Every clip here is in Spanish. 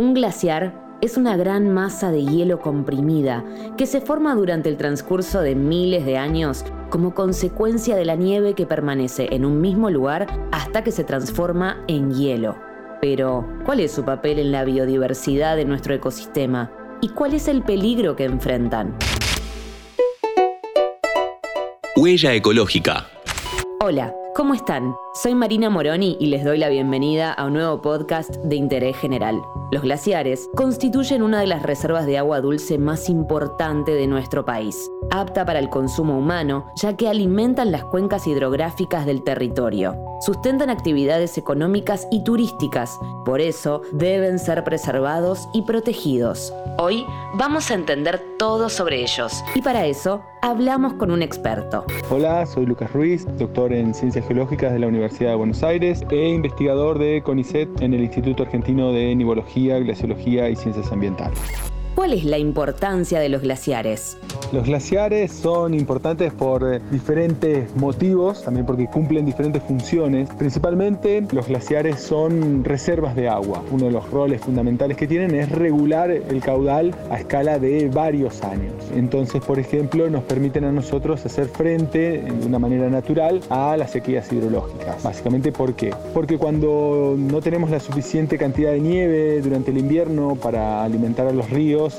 Un glaciar es una gran masa de hielo comprimida que se forma durante el transcurso de miles de años como consecuencia de la nieve que permanece en un mismo lugar hasta que se transforma en hielo. Pero, ¿cuál es su papel en la biodiversidad de nuestro ecosistema? ¿Y cuál es el peligro que enfrentan? Huella ecológica. Hola, ¿cómo están? Soy Marina Moroni y les doy la bienvenida a un nuevo podcast de interés general. Los glaciares constituyen una de las reservas de agua dulce más importante de nuestro país, apta para el consumo humano, ya que alimentan las cuencas hidrográficas del territorio. Sustentan actividades económicas y turísticas, por eso deben ser preservados y protegidos. Hoy vamos a entender todo sobre ellos y para eso hablamos con un experto. Hola, soy Lucas Ruiz, doctor en Ciencias Geológicas de la Universidad de Buenos Aires e investigador de CONICET en el Instituto Argentino de Nivología, Glaciología y Ciencias Ambientales. ¿Cuál es la importancia de los glaciares? Los glaciares son importantes por eh, diferentes motivos, también porque cumplen diferentes funciones. Principalmente los glaciares son reservas de agua. Uno de los roles fundamentales que tienen es regular el caudal a escala de varios años. Entonces, por ejemplo, nos permiten a nosotros hacer frente de una manera natural a las sequías hidrológicas. Básicamente, ¿por qué? Porque cuando no tenemos la suficiente cantidad de nieve durante el invierno para alimentar a los ríos,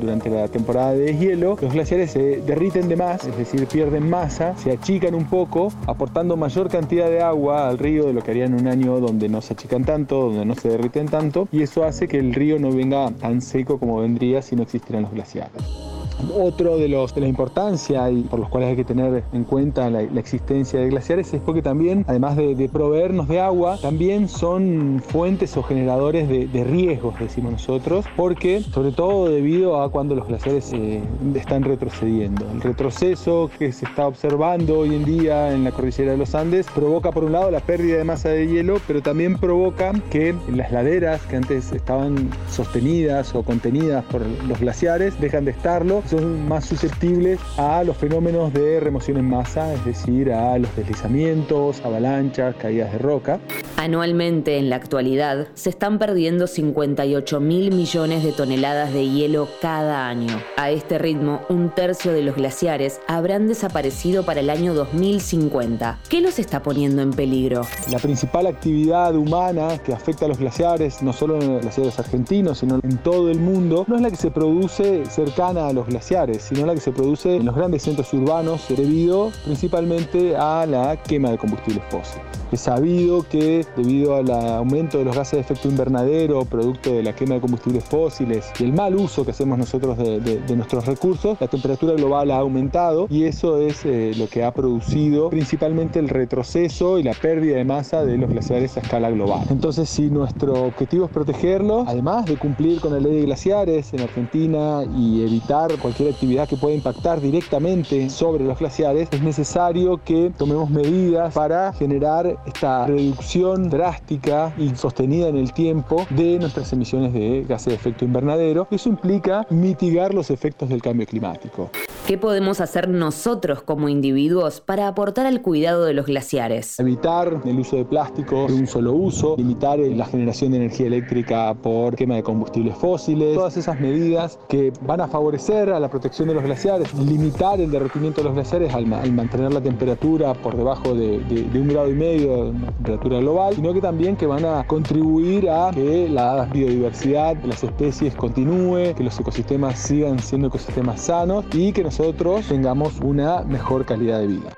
durante la temporada de hielo, los glaciares se derriten de más, es decir, pierden masa, se achican un poco, aportando mayor cantidad de agua al río de lo que harían un año donde no se achican tanto, donde no se derriten tanto, y eso hace que el río no venga tan seco como vendría si no existieran los glaciares. Otro de, los, de la importancia y por los cuales hay que tener en cuenta la, existencia de glaciares es porque también, además de, proveernos de agua, también son fuentes o generadores de, riesgos, decimos nosotros, porque sobre todo debido a cuando los glaciares eh, están retrocediendo. El retroceso que se está observando hoy en día en la cordillera de los Andes provoca por un lado la pérdida de masa de hielo, pero también provoca que las laderas que antes estaban sostenidas o contenidas por los glaciares dejan de estarlo son más susceptibles a los fenómenos de remoción en masa, es decir, a los deslizamientos, avalanchas, caídas de roca. Anualmente, en la actualidad, se están perdiendo 58 mil millones de toneladas de hielo cada año. A este ritmo, un tercio de los glaciares habrán desaparecido para el año 2050. ¿Qué los está poniendo en peligro? La principal actividad humana que afecta a los glaciares, no solo en los glaciares argentinos, sino en todo el mundo, no es la que se produce cercana a los glaciares sino la que se produce en los grandes centros urbanos debido principalmente a la quema de combustibles fósiles. Es sabido que debido al aumento de los gases de efecto invernadero, producto de la quema de combustibles fósiles y el mal uso que hacemos nosotros de, nuestros recursos, la temperatura global ha aumentado y eso es eh, lo que ha producido principalmente el retroceso y la pérdida de masa de los glaciares a escala global. Entonces, si nuestro objetivo es protegerlos, además de cumplir con la ley de glaciares en Argentina y evitar cualquier actividad que pueda impactar directamente sobre los glaciares, es necesario que tomemos medidas para generar esta reducción drástica y sostenida en el tiempo de nuestras emisiones de gases de efecto invernadero. Eso implica mitigar los efectos del cambio climático. ¿Qué podemos hacer nosotros como individuos para aportar al cuidado de los glaciares? Evitar el uso de plástico de un solo uso, limitar la generación de energía eléctrica por quema de combustibles fósiles, todas esas medidas que van a favorecer a la protección de los glaciares, limitar el derretimiento de los glaciares al, mantener la temperatura por debajo de, de un grado y medio la temperatura global, sino que también que van a contribuir a que la biodiversidad de las especies continúe, que los ecosistemas sigan siendo ecosistemas sanos y que nosotros tengamos una mejor calidad de vida.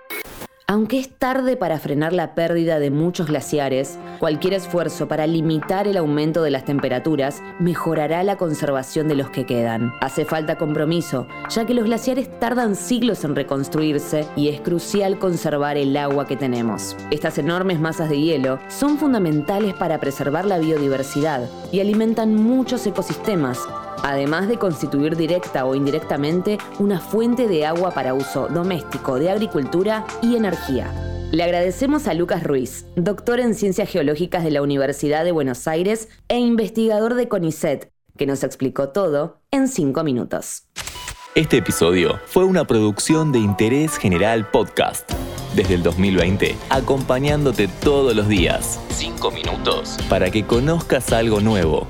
Aunque es tarde para frenar la pérdida de muchos glaciares, cualquier esfuerzo para limitar el aumento de las temperaturas mejorará la conservación de los que quedan. Hace falta compromiso, ya que los glaciares tardan siglos en reconstruirse y es crucial conservar el agua que tenemos. Estas enormes masas de hielo son fundamentales para preservar la biodiversidad y alimentan muchos ecosistemas, además de constituir directa o indirectamente una fuente de agua para uso doméstico, de agricultura y energía. Le agradecemos a Lucas Ruiz, doctor en Ciencias Geológicas de la Universidad de Buenos Aires e investigador de CONICET, que nos explicó todo en cinco minutos. Este episodio fue una producción de Interés General Podcast. Desde el 2020, acompañándote todos los días. Cinco minutos. Para que conozcas algo nuevo.